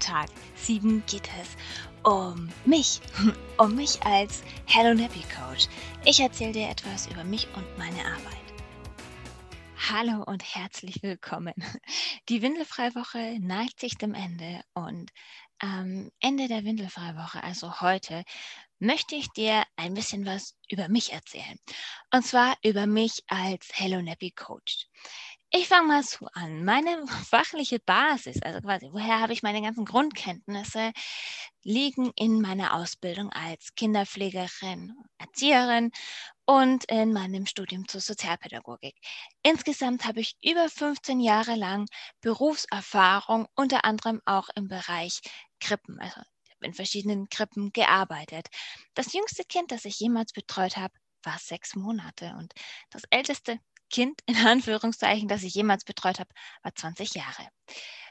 Tag 7 geht es um mich, um mich als Hello Nappy Coach. Ich erzähle dir etwas über mich und meine Arbeit. Hallo und herzlich willkommen. Die Windelfreiwoche neigt sich dem Ende und am Ende der Windelfreiwoche, also heute, möchte ich dir ein bisschen was über mich erzählen. Und zwar über mich als Hello Nappy Coach. Ich fange mal so an. Meine fachliche Basis, also quasi, woher habe ich meine ganzen Grundkenntnisse, liegen in meiner Ausbildung als Kinderpflegerin, Erzieherin und in meinem Studium zur Sozialpädagogik. Insgesamt habe ich über 15 Jahre lang Berufserfahrung, unter anderem auch im Bereich Krippen, also in verschiedenen Krippen gearbeitet. Das jüngste Kind, das ich jemals betreut habe, war sechs Monate und das älteste Kind in Anführungszeichen, das ich jemals betreut habe, war 20 Jahre.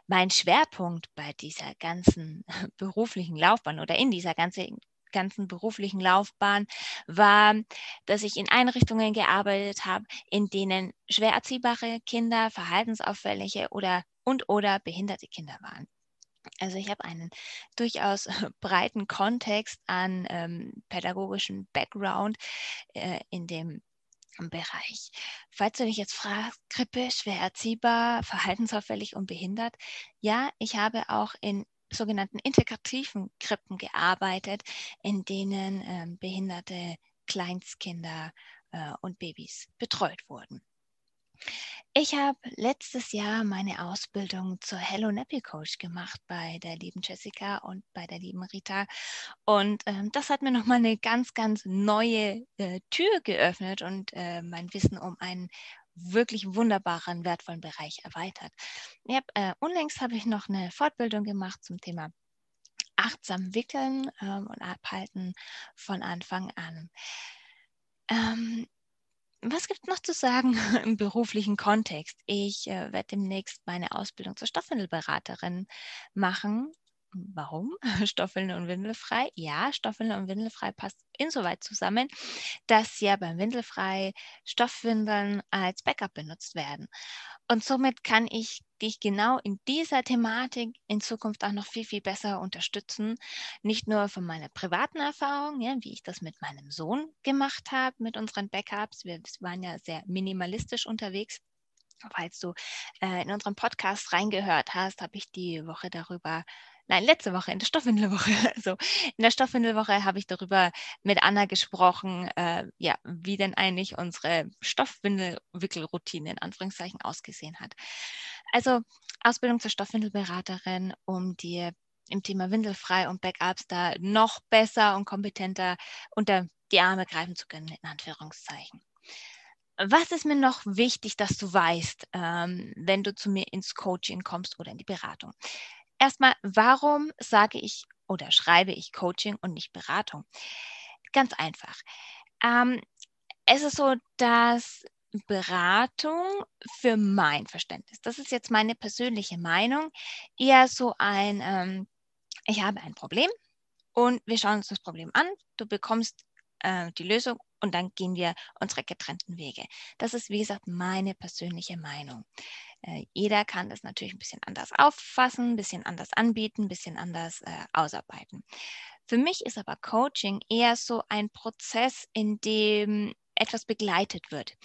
Mein Schwerpunkt bei dieser ganzen beruflichen Laufbahn oder in dieser ganzen ganzen beruflichen Laufbahn war, dass ich in Einrichtungen gearbeitet habe, in denen schwer erziehbare Kinder, verhaltensauffällige oder und oder behinderte Kinder waren. Also ich habe einen durchaus breiten Kontext an ähm, pädagogischen Background äh, in dem Bereich. Falls du dich jetzt fragst, Grippe, schwer erziehbar, verhaltensauffällig und behindert, ja, ich habe auch in sogenannten integrativen Krippen gearbeitet, in denen ähm, behinderte Kleinstkinder äh, und Babys betreut wurden. Ich habe letztes Jahr meine Ausbildung zur Hello Nappy Coach gemacht bei der lieben Jessica und bei der lieben Rita. Und ähm, das hat mir nochmal eine ganz, ganz neue äh, Tür geöffnet und äh, mein Wissen um einen wirklich wunderbaren, wertvollen Bereich erweitert. Hab, äh, unlängst habe ich noch eine Fortbildung gemacht zum Thema achtsam wickeln ähm, und abhalten von Anfang an. Ähm, was gibt es noch zu sagen im beruflichen Kontext? Ich äh, werde demnächst meine Ausbildung zur Stoffwindelberaterin machen. Warum? Stoffwindeln und Windelfrei? Ja, Stoffwindeln und Windelfrei passt insoweit zusammen, dass ja beim Windelfrei Stoffwindeln als Backup benutzt werden. Und somit kann ich dich genau in dieser Thematik in Zukunft auch noch viel, viel besser unterstützen. Nicht nur von meiner privaten Erfahrung, ja, wie ich das mit meinem Sohn gemacht habe, mit unseren Backups. Wir waren ja sehr minimalistisch unterwegs. Falls du äh, in unserem Podcast reingehört hast, habe ich die Woche darüber nein, letzte Woche in der Stoffwindelwoche. Also in der Stoffwindelwoche habe ich darüber mit Anna gesprochen, äh, ja, wie denn eigentlich unsere Stoffwindelwickelroutine in Anführungszeichen ausgesehen hat. Also Ausbildung zur Stoffwindelberaterin, um dir im Thema Windelfrei und Backups da noch besser und kompetenter unter die Arme greifen zu können, in Anführungszeichen. Was ist mir noch wichtig, dass du weißt, ähm, wenn du zu mir ins Coaching kommst oder in die Beratung? Erstmal, warum sage ich oder schreibe ich Coaching und nicht Beratung? Ganz einfach. Ähm, es ist so, dass Beratung für mein Verständnis, das ist jetzt meine persönliche Meinung, eher so ein, ähm, ich habe ein Problem und wir schauen uns das Problem an, du bekommst äh, die Lösung und dann gehen wir unsere getrennten Wege. Das ist, wie gesagt, meine persönliche Meinung. Äh, jeder kann das natürlich ein bisschen anders auffassen, ein bisschen anders anbieten, ein bisschen anders äh, ausarbeiten. Für mich ist aber Coaching eher so ein Prozess, in dem etwas begleitet wird.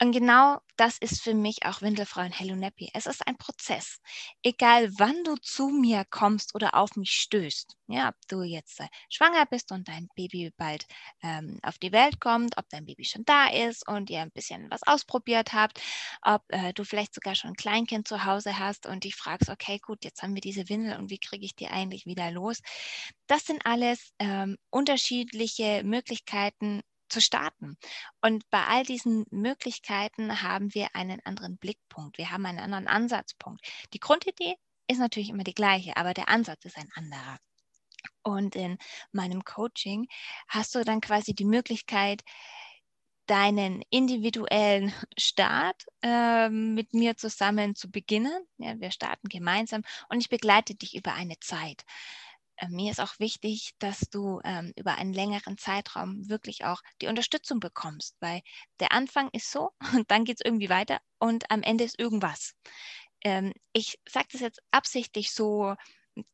Und genau das ist für mich auch Windelfrau und Hello Nappy. Es ist ein Prozess. Egal wann du zu mir kommst oder auf mich stößt, ja, ob du jetzt äh, schwanger bist und dein Baby bald ähm, auf die Welt kommt, ob dein Baby schon da ist und ihr ein bisschen was ausprobiert habt, ob äh, du vielleicht sogar schon ein Kleinkind zu Hause hast und dich fragst, okay, gut, jetzt haben wir diese Windel und wie kriege ich die eigentlich wieder los? Das sind alles ähm, unterschiedliche Möglichkeiten, zu starten. Und bei all diesen Möglichkeiten haben wir einen anderen Blickpunkt, wir haben einen anderen Ansatzpunkt. Die Grundidee ist natürlich immer die gleiche, aber der Ansatz ist ein anderer. Und in meinem Coaching hast du dann quasi die Möglichkeit, deinen individuellen Start äh, mit mir zusammen zu beginnen. Ja, wir starten gemeinsam und ich begleite dich über eine Zeit. Äh, mir ist auch wichtig, dass du ähm, über einen längeren Zeitraum wirklich auch die Unterstützung bekommst, weil der Anfang ist so und dann geht es irgendwie weiter und am Ende ist irgendwas. Ähm, ich sage das jetzt absichtlich so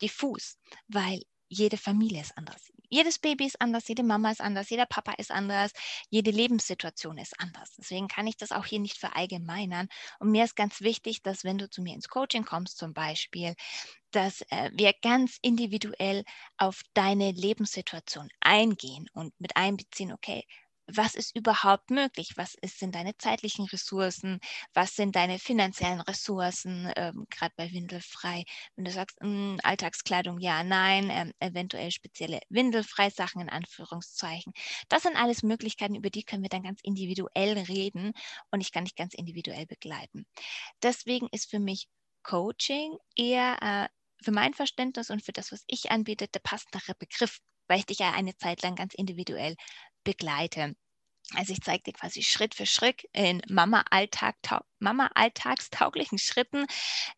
diffus, weil jede Familie ist anders. Jedes Baby ist anders, jede Mama ist anders, jeder Papa ist anders, jede Lebenssituation ist anders. Deswegen kann ich das auch hier nicht verallgemeinern. Und mir ist ganz wichtig, dass wenn du zu mir ins Coaching kommst zum Beispiel, dass äh, wir ganz individuell auf deine Lebenssituation eingehen und mit einbeziehen, okay, was ist überhaupt möglich? Was ist, sind deine zeitlichen Ressourcen? Was sind deine finanziellen Ressourcen? Ähm, Gerade bei Windelfrei, wenn du sagst, mh, hm, Alltagskleidung, ja, nein, ähm, eventuell spezielle Windelfrei-Sachen in Anführungszeichen. Das sind alles Möglichkeiten, über die können wir dann ganz individuell reden und ich kann dich ganz individuell begleiten. Deswegen ist für mich Coaching eher äh, für mein Verständnis und für das, was ich anbiete, der passendere Begriff, weil ich dich ja eine Zeit lang ganz individuell begleite. Also ich zeige dir quasi Schritt für Schritt in Mama-alltagstauglichen Mama Schritten,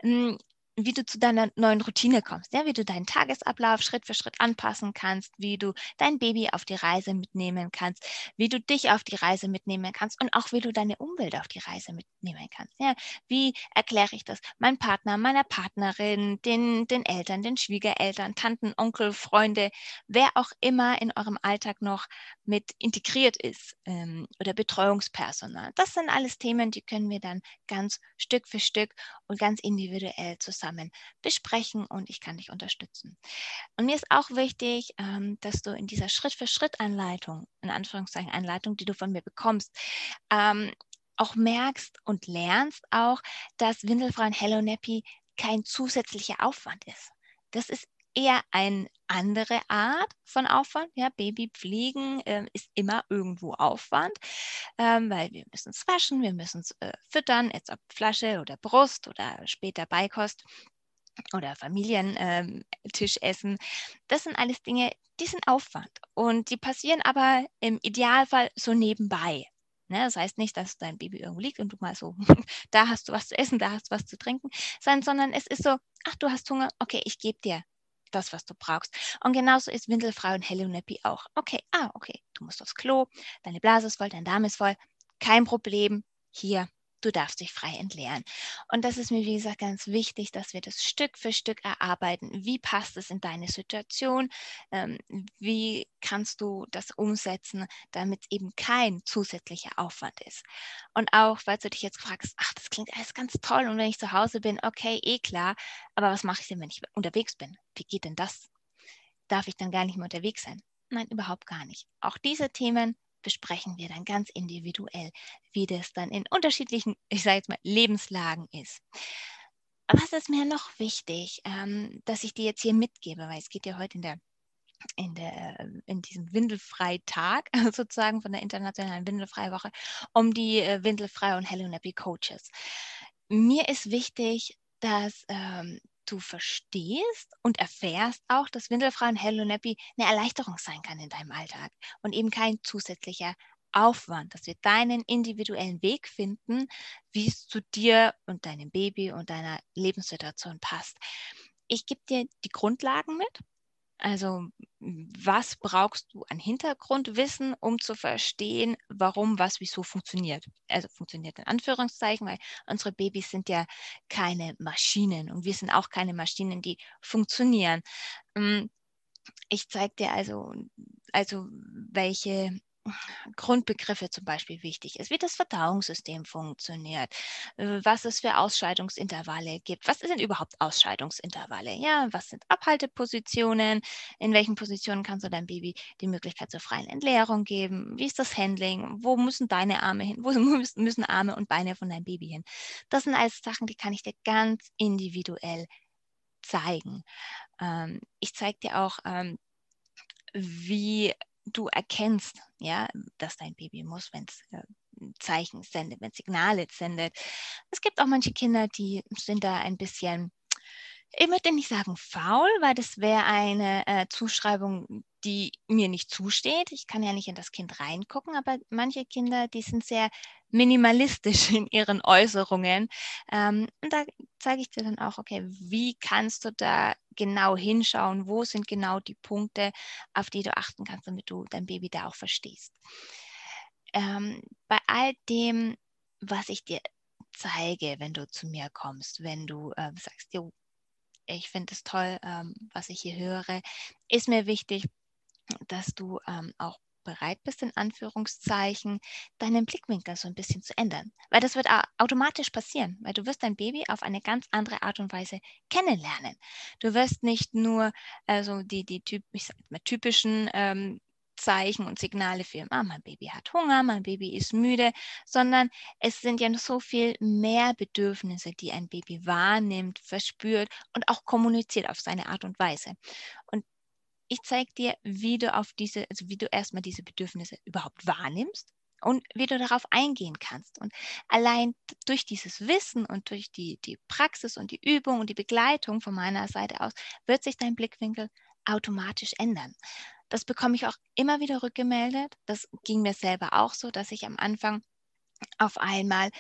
hm, wie du zu deiner neuen Routine kommst, ja, wie du deinen Tagesablauf Schritt für Schritt anpassen kannst, wie du dein Baby auf die Reise mitnehmen kannst, wie du dich auf die Reise mitnehmen kannst und auch wie du deine Umwelt auf die Reise mitnehmen kannst. Ja, wie erkläre ich das meinem Partner, meiner Partnerin, den, den Eltern, den Schwiegereltern, Tanten, Onkel, Freunde, wer auch immer in eurem Alltag noch mit integriert ist ähm, oder Betreuungspersonal. Das sind alles Themen, die können wir dann ganz Stück für Stück und ganz individuell zusammen besprechen und ich kann dich unterstützen. Und mir ist auch wichtig, ähm, dass du in dieser Schritt-für-Schritt-Anleitung, in Anführungszeichen Anleitung, die du von mir bekommst, ähm, auch merkst und lernst auch, dass Windelfrei und Hello Nappy kein zusätzlicher Aufwand ist. Das ist eher eine andere Art von Aufwand. Ja, Babypflegen äh, ist immer irgendwo Aufwand, ähm, weil wir müssen es waschen, wir müssen es äh, füttern, jetzt ob Flasche oder Brust oder später Beikost oder Familientischessen. Ähm, das sind alles Dinge, die sind Aufwand und die passieren aber im Idealfall so nebenbei. Ne, das heißt nicht, dass dein Baby irgendwo liegt und du mal so, da hast du was zu essen, da hast du was zu trinken, sondern es ist so, ach, du hast Hunger, okay, ich gebe dir das, was du brauchst. Und genauso ist Windelfrei und Hello Nappy auch. Okay, ah, okay, du musst aufs Klo, deine Blase ist voll, dein Darm ist voll, kein Problem. Hier, du darfst dich frei entleeren. Und das ist mir, wie gesagt, ganz wichtig, dass wir das Stück für Stück erarbeiten. Wie passt es in deine Situation? Ähm, wie kannst du das umsetzen, damit eben kein zusätzlicher Aufwand ist? Und auch, falls du dich jetzt fragst, ach, das klingt alles ganz toll und wenn ich zu Hause bin, okay, eh klar, aber was mache ich denn, wenn ich unterwegs bin? Wie geht denn das? Darf ich dann gar nicht mehr unterwegs sein? Nein, überhaupt gar nicht. Auch diese Themen besprechen wir dann ganz individuell, wie das dann in unterschiedlichen, ich sage jetzt mal, Lebenslagen ist. Was ist mir noch wichtig, ähm, dass ich dir jetzt hier mitgebe, weil es geht ja heute in der in, der, in diesem Windelfreitag sozusagen von der internationalen Windelfreiwoche um die äh, Windelfrei und Hello Nappy Coaches. Mir ist wichtig, dass ähm, du verstehst und erfährst auch, dass Windelfrei und Hello Nappy eine Erleichterung sein kann in deinem Alltag und eben kein zusätzlicher Aufwand, dass wir deinen individuellen Weg finden, wie es zu dir und deinem Baby und deiner Lebenssituation passt. Ich gebe dir die Grundlagen mit, also was brauchst du an Hintergrundwissen, um zu verstehen, warum was wieso funktioniert? Also funktioniert in Anführungszeichen, weil unsere Babys sind ja keine Maschinen und wir sind auch keine Maschinen, die funktionieren. Hm, ich zeige dir also, also welche Grundbegriffe zum Beispiel wichtig ist, wie das Verdauungssystem funktioniert, äh, was es für Ausscheidungsintervalle gibt. Was sind überhaupt Ausscheidungsintervalle? Ja, was sind Abhaltepositionen? In welchen Positionen kannst du deinem Baby die Möglichkeit zur freien Entleerung geben? Wie ist das Handling? Wo müssen deine Arme hin? Wo müssen Arme und Beine von deinem Baby hin? Das sind alles Sachen, die kann ich dir ganz individuell zeigen. Ähm, ich zeige dir auch, ähm, wie du erkennst, ja, dass dein Baby muss, wenn es äh, Zeichen sendet, wenn Signale sendet. Es gibt auch manche Kinder, die sind da ein bisschen ich möchte nicht sagen faul, weil das wäre eine äh, Zuschreibung, die mir nicht zusteht. Ich kann ja nicht in das Kind reingucken, aber manche Kinder, die sind sehr minimalistisch in ihren Äußerungen. Ähm, und da zeige ich dir dann auch, okay, wie kannst du da genau hinschauen? Wo sind genau die Punkte, auf die du achten kannst, damit du dein Baby da auch verstehst? Ähm, bei all dem, was ich dir zeige, wenn du zu mir kommst, wenn du äh, sagst, jo, ich finde es toll, ähm, was ich hier höre, ist mir wichtig, dass du ähm, auch bereit bist, in Anführungszeichen, deinen Blickwinkel so ein bisschen zu ändern. Weil das wird automatisch passieren, weil du wirst dein Baby auf eine ganz andere Art und Weise kennenlernen. Du wirst nicht nur also die, die typ, mal, typischen ähm, Zeichen und Signale für, ah, mein Baby hat Hunger, mein Baby ist müde, sondern es sind ja noch so viel mehr Bedürfnisse, die ein Baby wahrnimmt, verspürt und auch kommuniziert auf seine Art und Weise. Und ich zeige dir, wie du auf diese, also wie du erstmal diese Bedürfnisse überhaupt wahrnimmst und wie du darauf eingehen kannst. Und allein durch dieses Wissen und durch die, die Praxis und die Übung und die Begleitung von meiner Seite aus wird sich dein Blickwinkel automatisch ändern. Das bekomme ich auch immer wieder rückgemeldet. Das ging mir selber auch so, dass ich am Anfang auf einmal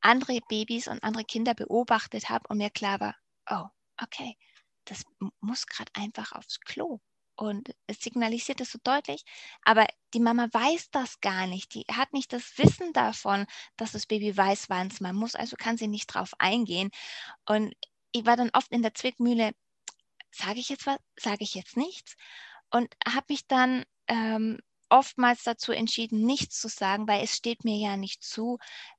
andere Babys und andere Kinder beobachtet habe und mir klar war, oh, okay, das muss gerade einfach aufs Klo. Und es signalisiert es so deutlich, aber die Mama weiß das gar nicht. Die hat nicht das Wissen davon, dass das Baby weiß, wann es mal muss, also kann sie nicht drauf eingehen. Und ich war dann oft in der Zwickmühle, sage ich jetzt was, sage ich jetzt nichts? und habe mich dann ähm, oftmals dazu entschieden, nichts zu sagen, weil es steht mir ja nicht zu,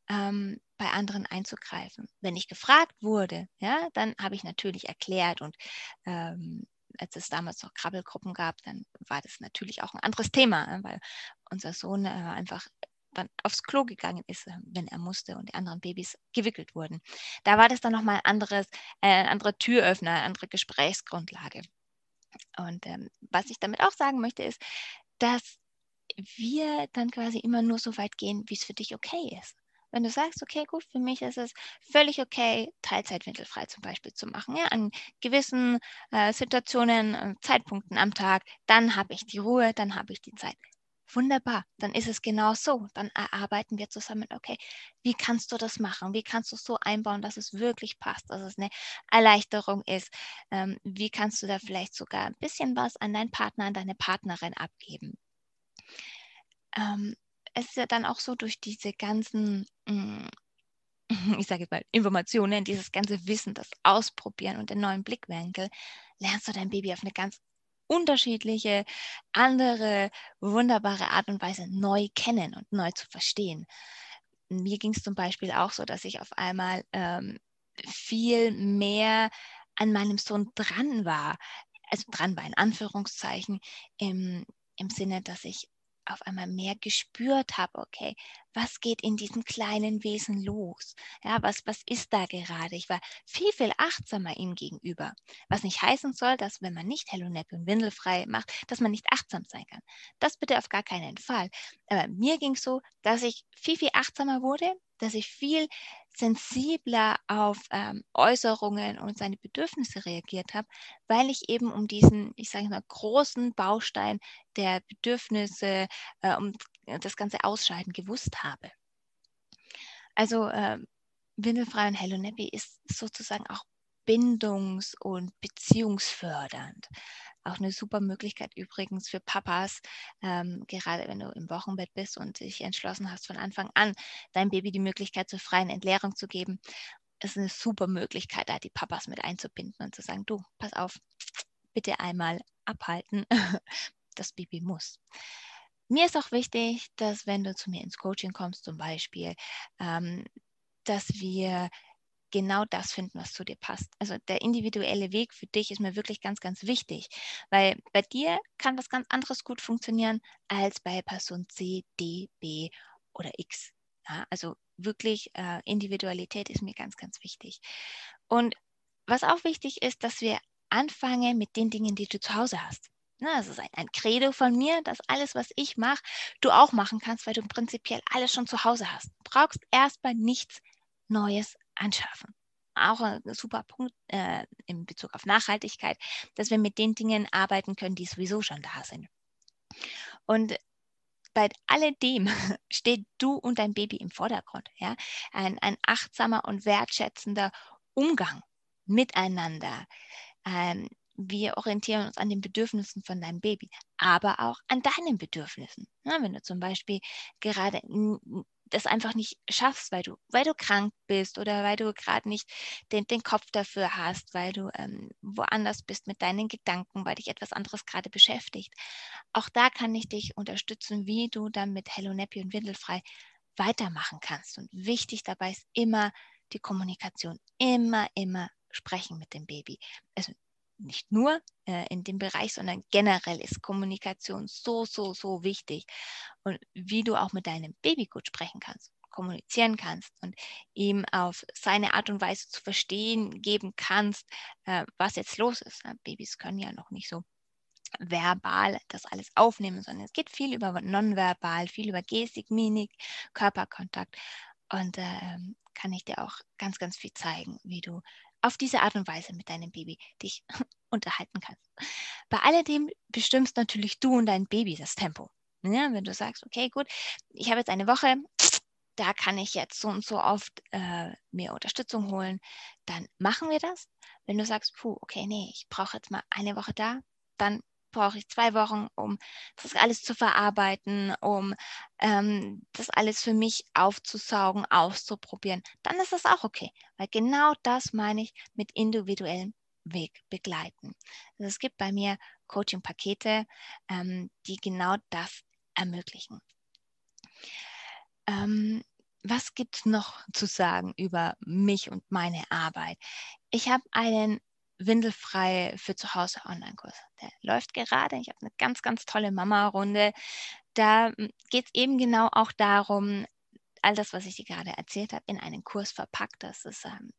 ähm, bei anderen einzugreifen. Wenn ich gefragt wurde, ja, dann habe ich natürlich erklärt und ähm, als es damals noch Krabbelgruppen gab, dann war das natürlich auch ein anderes Thema, ne, weil unser Sohn äh, einfach dann aufs Klo gegangen ist, äh, wenn er musste und die anderen Babys gewickelt wurden. Da war das dann nochmal ein anderes, äh, anderer Türöffner, eine andere Gesprächsgrundlage. Und ähm, was ich damit auch sagen möchte, ist, dass wir dann quasi immer nur so weit gehen, wie es für dich okay ist. Wenn du sagst, okay, gut, für mich ist es völlig okay, Teilzeitwindelfrei zum Beispiel zu machen, ja, an gewissen äh, Situationen, äh, Zeitpunkten am Tag, dann habe ich die Ruhe, dann habe ich die Zeit. Wunderbar, dann ist es genau so. Dann erarbeiten wir zusammen, okay, wie kannst du das machen? Wie kannst du es so einbauen, dass es wirklich passt, dass es eine Erleichterung ist? Ähm, wie kannst du da vielleicht sogar ein bisschen was an deinen Partner, an deine Partnerin abgeben? Ähm, es ist ja dann auch so durch diese ganzen, ich sage jetzt mal, Informationen, dieses ganze Wissen, das Ausprobieren und den neuen Blickwinkel, lernst du dein Baby auf eine ganz unterschiedliche, andere, wunderbare Art und Weise neu kennen und neu zu verstehen. Mir ging es zum Beispiel auch so, dass ich auf einmal ähm, viel mehr an meinem Sohn dran war, also dran war in Anführungszeichen, im, im Sinne, dass ich auf einmal mehr gespürt habe, okay, was geht in diesem kleinen Wesen los? Ja, was, was ist da gerade? Ich war viel, viel achtsamer ihm gegenüber. Was nicht heißen soll, dass wenn man nicht Hello Nap und Windelfrei macht, dass man nicht achtsam sein kann. Das bitte auf gar keinen Fall. Aber mir ging es so, dass ich viel, viel achtsamer wurde, dass ich viel sensibler auf ähm, Äußerungen und seine Bedürfnisse reagiert habe, weil ich eben um diesen, ich sage mal, großen Baustein der Bedürfnisse, äh, um das ganze Ausscheiden gewusst habe. Also äh, Windelfrei und Hello Nappy ist sozusagen auch bindungs- und beziehungsfördernd. Auch eine super Möglichkeit übrigens für Papas, ähm, gerade wenn du im Wochenbett bist und dich entschlossen hast, von Anfang an deinem Baby die Möglichkeit zur freien Entleerung zu geben. ist eine super Möglichkeit, da die Papas mit einzubinden und zu sagen, du, pass auf, bitte einmal abhalten, das Baby muss. Mir ist auch wichtig, dass wenn du zu mir ins Coaching kommst zum Beispiel, ähm, dass wir genau das finden, was zu dir passt. Also der individuelle Weg für dich ist mir wirklich ganz, ganz wichtig, weil bei dir kann was ganz anderes gut funktionieren als bei Person C, D, B oder X. Ja, also wirklich äh, Individualität ist mir ganz, ganz wichtig. Und was auch wichtig ist, dass wir anfangen mit den Dingen, die du zu Hause hast. Na, das ist ein, ein Credo von mir, dass alles, was ich mache, du auch machen kannst, weil du prinzipiell alles schon zu Hause hast. Du brauchst erstmal nichts Neues anschaffen. auch ein super Punkt äh, in Bezug auf Nachhaltigkeit, dass wir mit den Dingen arbeiten können, die sowieso schon da sind. Und bei alledem steht du und dein Baby im Vordergrund. Ja? Ein, ein achtsamer und wertschätzender Umgang miteinander. Ähm, wir orientieren uns an den Bedürfnissen von deinem Baby, aber auch an deinen Bedürfnissen. Ja, wenn du zum Beispiel gerade das einfach nicht schaffst, weil du, weil du krank bist oder weil du gerade nicht den, den Kopf dafür hast, weil du ähm, woanders bist mit deinen Gedanken, weil dich etwas anderes gerade beschäftigt. Auch da kann ich dich unterstützen, wie du dann mit Hello Nappy und Windelfrei weitermachen kannst. Und wichtig dabei ist immer die Kommunikation. Immer, immer sprechen mit dem Baby. Also nicht nur äh, in dem Bereich, sondern generell ist Kommunikation so, so, so wichtig. Und wie du auch mit deinem Baby gut sprechen kannst, kommunizieren kannst und ihm auf seine Art und Weise zu verstehen geben kannst, äh, was jetzt los ist. Ja, Babys können ja noch nicht so verbal das alles aufnehmen, sondern es geht viel über nonverbal, viel über Gestik, Mimik, Körperkontakt. Und äh, kann ich dir auch ganz, ganz viel zeigen, wie du auf diese Art und Weise mit deinem Baby dich unterhalten kannst. Bei alledem bestimmst natürlich du und dein Baby das Tempo. Ja, wenn du sagst, okay, gut, ich habe jetzt eine Woche, da kann ich jetzt so und so oft äh, mir Unterstützung holen, dann machen wir das. Wenn du sagst, puh, okay, nee, ich brauche jetzt mal eine Woche da, dann brauche ich zwei Wochen, um das alles zu verarbeiten, um ähm, das alles für mich aufzusaugen, auszuprobieren, dann ist das auch okay. Weil genau das meine ich mit individuellem Weg begleiten. Also es gibt bei mir Coaching-Pakete, ähm, die genau das ermöglichen. Ähm, was gibt es noch zu sagen über mich und meine Arbeit? Ich habe einen windelfrei für zu Hause Online-Kurs. Der läuft gerade. Ich habe eine ganz, ganz tolle Mama-Runde. Da hm, geht es eben genau auch darum, all das, was ich dir gerade erzählt habe, in einen Kurs verpackt. Das ist ähm,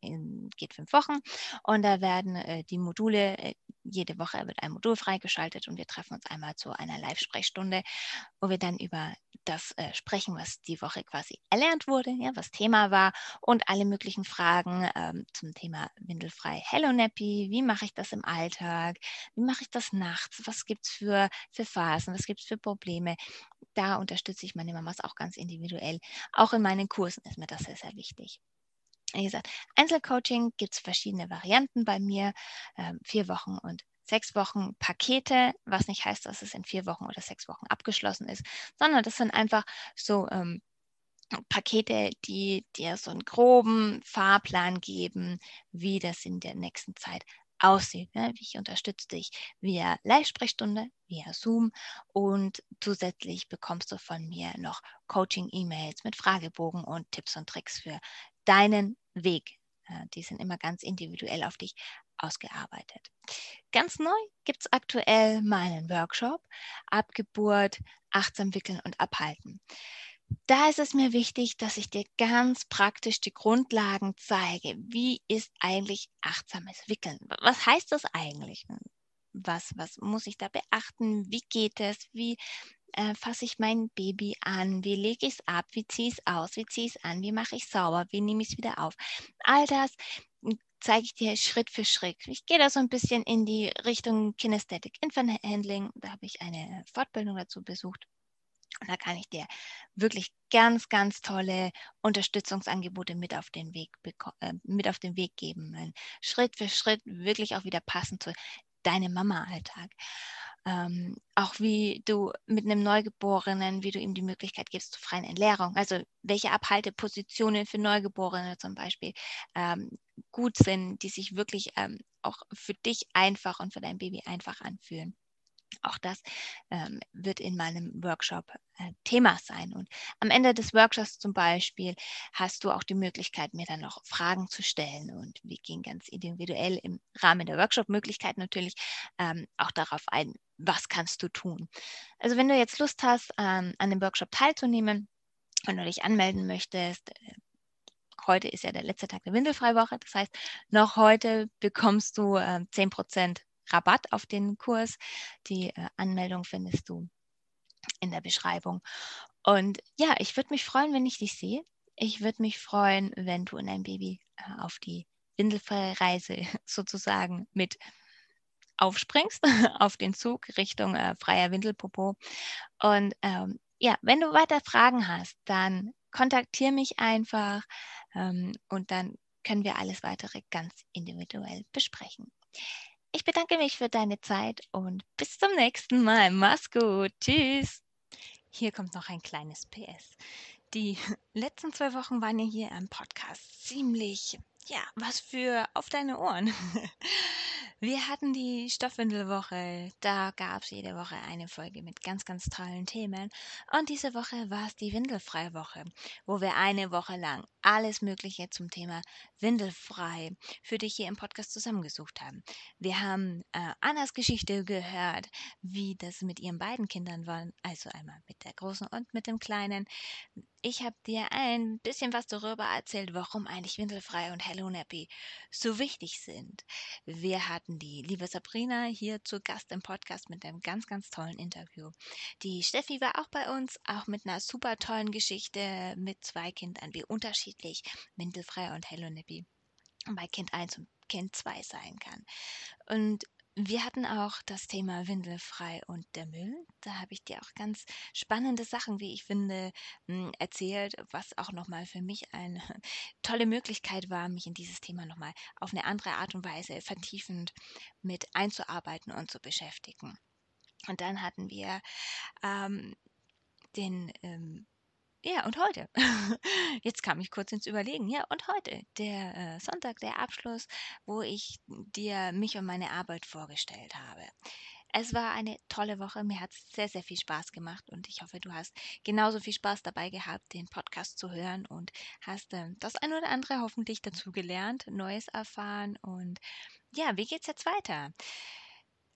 in, geht fünf Wochen und da werden äh, die Module, äh, jede Woche wird ein Modul freigeschaltet und wir treffen uns einmal zu einer Live-Sprechstunde, wo wir dann über das äh, sprechen, was die Woche quasi erlernt wurde, ja, was Thema war und alle möglichen Fragen ähm, zum Thema Windelfrei Hello Nappy, wie mache ich das im Alltag, wie mache ich das nachts, was gibt es für, für Phasen, was gibt es für Probleme. Da unterstütze ich meine Mamas auch ganz individuell. Auch in meinen Kursen ist mir das sehr, sehr wichtig. Wie gesagt, Einzelcoaching gibt es verschiedene Varianten bei mir, äh, vier Wochen und sechs Wochen Pakete, was nicht heißt, dass es in vier Wochen oder sechs Wochen abgeschlossen ist, sondern das sind einfach so ähm, Pakete, die dir so einen groben Fahrplan geben, wie das in der nächsten Zeit aussieht. Ne? Ich unterstütze dich via Live-Sprechstunde, via Zoom und zusätzlich bekommst du von mir noch Coaching-E-Mails mit Fragebogen und Tipps und Tricks für deinen Weg. Äh, die sind immer ganz individuell auf dich ausgearbeitet. Ganz neu gibt es aktuell meinen Workshop Abgeburt, achtsam wickeln und abhalten. Da ist es mir wichtig, dass ich dir ganz praktisch die Grundlagen zeige. Wie ist eigentlich achtsames Wickeln? Was heißt das eigentlich? Was, was muss ich da beachten? Wie geht es? Wie äh, fasse ich mein Baby an? Wie lege ich es ab? Wie ziehe ich es aus? Wie ziehe ich es an? Wie mache ich es sauber? Wie nehme ich es wieder auf? All das zeige ich dir Schritt für Schritt. Ich gehe da so ein bisschen in die Richtung Kinesthetic Infant Handling. Da habe ich eine Fortbildung dazu besucht. Und da kann ich dir wirklich ganz, ganz tolle Unterstützungsangebote mit auf den Weg, äh, mit auf den Weg geben. Schritt für Schritt wirklich auch wieder passend zu deinem Mama-Alltag ähm, auch wie du mit einem Neugeborenen, wie du ihm die Möglichkeit gibst zur freien Entleerung. Also welche Abhaltepositionen für Neugeborene zum Beispiel ähm, gut sind, die sich wirklich ähm, auch für dich einfach und für dein Baby einfach anfühlen. Auch das ähm, wird in meinem Workshop äh, Thema sein. Und am Ende des Workshops zum Beispiel hast du auch die Möglichkeit, mir dann noch Fragen zu stellen. Und wir gehen ganz individuell im Rahmen der Workshop-Möglichkeit natürlich ähm, auch darauf ein, was kannst du tun. Also wenn du jetzt Lust hast, ähm, an dem Workshop teilzunehmen, wenn du dich anmelden möchtest, äh, heute ist ja der letzte Tag der Windelfreiwoche. Das heißt, noch heute bekommst du äh, 10% Rabatt auf den Kurs. Die äh, Anmeldung findest du in der Beschreibung. Und ja, ich würde mich freuen, wenn ich dich sehe. Ich würde mich freuen, wenn du in dein Baby äh, auf die windelfreie Reise sozusagen mit aufspringst auf den Zug Richtung äh, freier Windelpopo. Und ähm, ja, wenn du weiter Fragen hast, dann kontaktiere mich einfach ähm, und dann können wir alles weitere ganz individuell besprechen. Ich bedanke mich für deine Zeit und bis zum nächsten Mal. Mach's gut. Tschüss. Hier kommt noch ein kleines PS. Die letzten zwei Wochen waren ja hier im Podcast ziemlich, ja, was für auf deine Ohren. Wir hatten die Stoffwindelwoche. Da gab es jede Woche eine Folge mit ganz, ganz tollen Themen. Und diese Woche war es die Windelfreie Woche, wo wir eine Woche lang alles Mögliche zum Thema Windelfrei für dich hier im Podcast zusammengesucht haben. Wir haben äh, Annas Geschichte gehört, wie das mit ihren beiden Kindern war, also einmal mit der Großen und mit dem Kleinen. Ich habe dir ein bisschen was darüber erzählt, warum eigentlich Windelfrei und Hello Nappy so wichtig sind. Wir hatten die liebe Sabrina hier zu Gast im Podcast mit einem ganz, ganz tollen Interview. Die Steffi war auch bei uns, auch mit einer super tollen Geschichte mit zwei Kindern, wie unterschiedlich Windelfrei und Hello Nappy bei Kind 1 und Kind 2 sein kann. Und wir hatten auch das Thema Windelfrei und der Müll. Da habe ich dir auch ganz spannende Sachen, wie ich finde, hm, erzählt, was auch nochmal für mich eine tolle Möglichkeit war, mich in dieses Thema nochmal auf eine andere Art und Weise vertiefend mit einzuarbeiten und zu beschäftigen. Und dann hatten wir ähm, den ähm, ja, und heute. Jetzt kam ich kurz ins Überlegen. Ja, und heute, der äh, Sonntag, der Abschluss, wo ich dir mich und meine Arbeit vorgestellt habe. Es war eine tolle Woche. Mir hat es sehr, sehr viel Spaß gemacht und ich hoffe, du hast genauso viel Spaß dabei gehabt, den Podcast zu hören und hast äh, das ein oder andere hoffentlich dazu gelernt, Neues erfahren. Und ja, wie geht's jetzt weiter?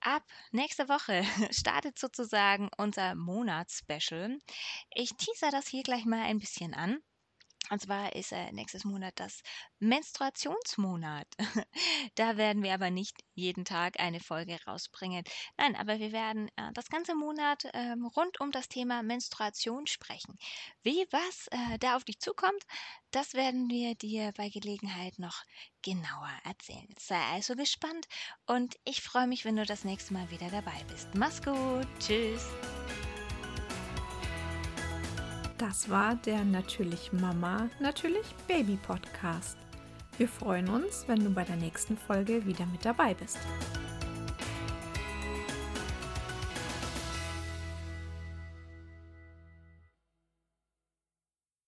Ab nächste Woche startet sozusagen unser Monatsspecial. Ich teaser das hier gleich mal ein bisschen an. Und zwar ist äh, nächstes Monat das Menstruationsmonat. da werden wir aber nicht jeden Tag eine Folge rausbringen. Nein, aber wir werden äh, das ganze Monat äh, rund um das Thema Menstruation sprechen. Wie was äh, da auf dich zukommt, das werden wir dir bei Gelegenheit noch genauer erzählen. Sei also gespannt und ich freue mich, wenn du das nächste Mal wieder dabei bist. Mach's gut. Tschüss. Das war der Natürlich Mama, Natürlich Baby Podcast. Wir freuen uns, wenn du bei der nächsten Folge wieder mit dabei bist.